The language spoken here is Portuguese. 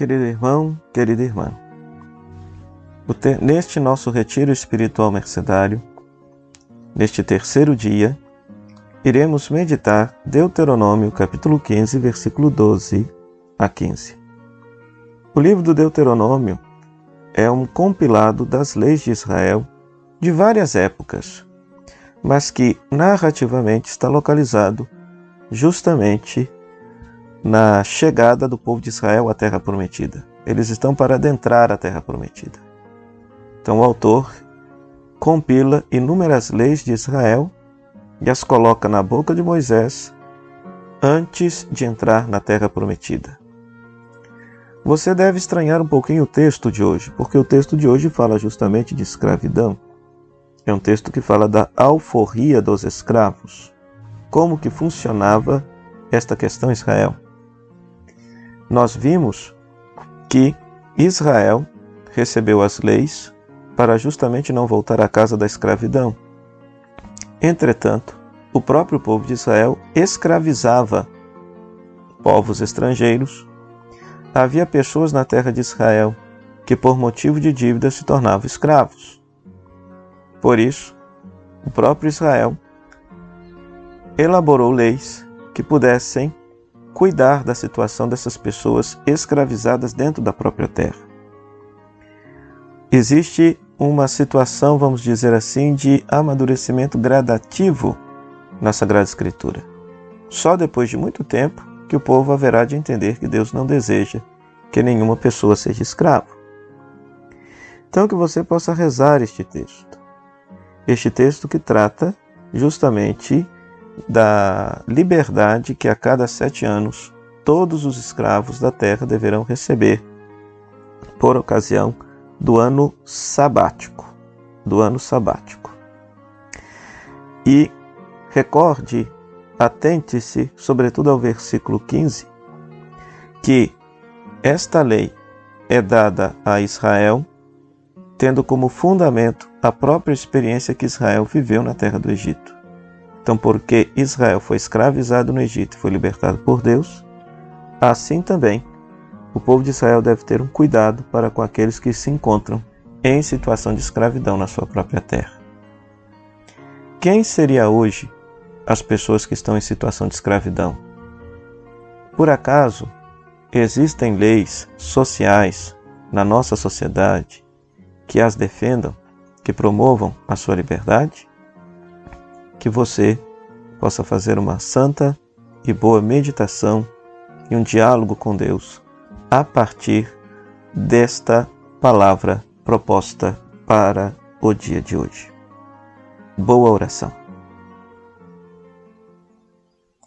querido irmão, querida irmã. Neste nosso retiro espiritual mercedário, neste terceiro dia, iremos meditar Deuteronômio capítulo 15, versículo 12 a 15. O livro do Deuteronômio é um compilado das leis de Israel de várias épocas, mas que narrativamente está localizado justamente na chegada do povo de Israel à Terra Prometida. Eles estão para adentrar a Terra Prometida. Então o autor compila inúmeras leis de Israel e as coloca na boca de Moisés antes de entrar na Terra Prometida. Você deve estranhar um pouquinho o texto de hoje, porque o texto de hoje fala justamente de escravidão. É um texto que fala da alforria dos escravos, como que funcionava esta questão Israel nós vimos que Israel recebeu as leis para justamente não voltar à casa da escravidão. Entretanto, o próprio povo de Israel escravizava povos estrangeiros. Havia pessoas na terra de Israel que, por motivo de dívida, se tornavam escravos. Por isso, o próprio Israel elaborou leis que pudessem cuidar da situação dessas pessoas escravizadas dentro da própria terra. Existe uma situação, vamos dizer assim, de amadurecimento gradativo na Sagrada Escritura. Só depois de muito tempo que o povo haverá de entender que Deus não deseja que nenhuma pessoa seja escravo. Então, que você possa rezar este texto. Este texto que trata justamente da liberdade que a cada sete anos todos os escravos da terra deverão receber por ocasião do ano sabático, do ano sabático. E recorde, atente-se, sobretudo ao versículo 15, que esta lei é dada a Israel tendo como fundamento a própria experiência que Israel viveu na terra do Egito. Então, porque Israel foi escravizado no Egito e foi libertado por Deus, assim também o povo de Israel deve ter um cuidado para com aqueles que se encontram em situação de escravidão na sua própria terra. Quem seria hoje as pessoas que estão em situação de escravidão? Por acaso existem leis sociais na nossa sociedade que as defendam, que promovam a sua liberdade? Que você possa fazer uma santa e boa meditação e um diálogo com Deus a partir desta palavra proposta para o dia de hoje. Boa oração.